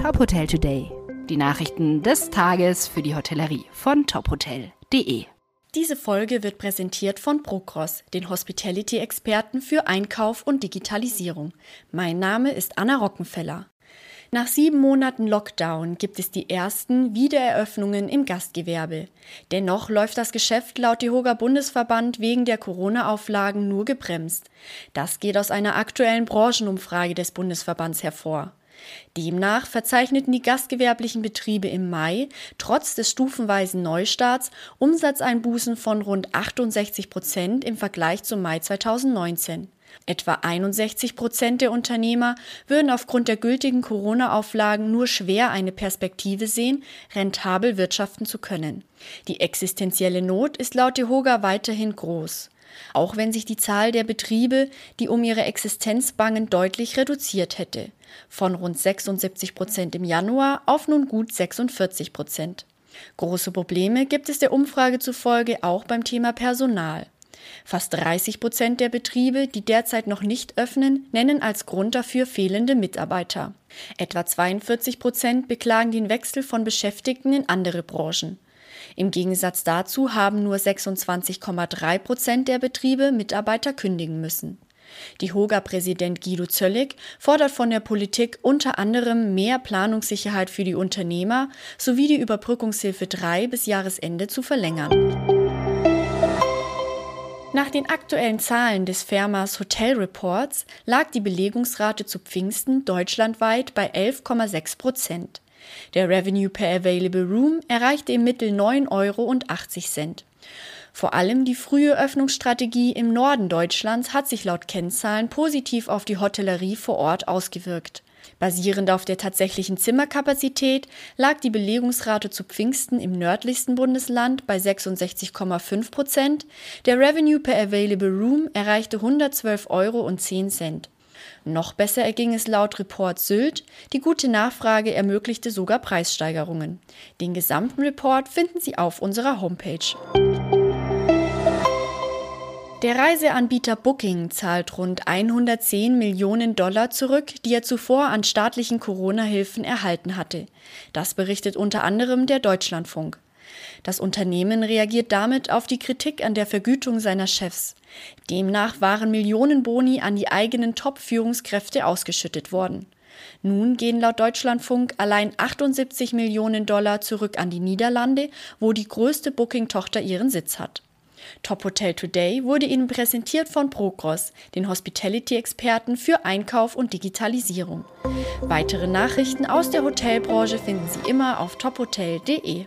Top Hotel Today. Die Nachrichten des Tages für die Hotellerie von tophotel.de. Diese Folge wird präsentiert von Procross, den Hospitality-Experten für Einkauf und Digitalisierung. Mein Name ist Anna Rockenfeller. Nach sieben Monaten Lockdown gibt es die ersten Wiedereröffnungen im Gastgewerbe. Dennoch läuft das Geschäft laut Dehoga Bundesverband wegen der Corona-Auflagen nur gebremst. Das geht aus einer aktuellen Branchenumfrage des Bundesverbands hervor. Demnach verzeichneten die gastgewerblichen Betriebe im Mai trotz des stufenweisen Neustarts Umsatzeinbußen von rund 68 Prozent im Vergleich zum Mai 2019. Etwa 61 Prozent der Unternehmer würden aufgrund der gültigen Corona-Auflagen nur schwer eine Perspektive sehen, rentabel wirtschaften zu können. Die existenzielle Not ist laut Dehoga weiterhin groß. Auch wenn sich die Zahl der Betriebe, die um ihre Existenz bangen, deutlich reduziert hätte. Von rund 76 Prozent im Januar auf nun gut 46 Prozent. Große Probleme gibt es der Umfrage zufolge auch beim Thema Personal. Fast 30 Prozent der Betriebe, die derzeit noch nicht öffnen, nennen als Grund dafür fehlende Mitarbeiter. Etwa 42 Prozent beklagen den Wechsel von Beschäftigten in andere Branchen. Im Gegensatz dazu haben nur 26,3 Prozent der Betriebe Mitarbeiter kündigen müssen. Die Hoga-Präsident Guido Zöllig fordert von der Politik unter anderem mehr Planungssicherheit für die Unternehmer sowie die Überbrückungshilfe 3 bis Jahresende zu verlängern. Nach den aktuellen Zahlen des Firmas Hotel Reports lag die Belegungsrate zu Pfingsten deutschlandweit bei 11,6 Prozent. Der Revenue per Available Room erreichte im Mittel 9,80 Euro. Vor allem die frühe Öffnungsstrategie im Norden Deutschlands hat sich laut Kennzahlen positiv auf die Hotellerie vor Ort ausgewirkt. Basierend auf der tatsächlichen Zimmerkapazität lag die Belegungsrate zu Pfingsten im nördlichsten Bundesland bei 66,5 Prozent. Der Revenue per Available Room erreichte 112,10 Euro. Noch besser erging es laut Report Sylt. Die gute Nachfrage ermöglichte sogar Preissteigerungen. Den gesamten Report finden Sie auf unserer Homepage. Der Reiseanbieter Booking zahlt rund 110 Millionen Dollar zurück, die er zuvor an staatlichen Corona-Hilfen erhalten hatte. Das berichtet unter anderem der Deutschlandfunk. Das Unternehmen reagiert damit auf die Kritik an der Vergütung seiner Chefs. Demnach waren Millionen Boni an die eigenen Top-Führungskräfte ausgeschüttet worden. Nun gehen laut Deutschlandfunk allein 78 Millionen Dollar zurück an die Niederlande, wo die größte Booking-Tochter ihren Sitz hat. Top Hotel Today wurde Ihnen präsentiert von Procross, den Hospitality-Experten für Einkauf und Digitalisierung. Weitere Nachrichten aus der Hotelbranche finden Sie immer auf tophotel.de.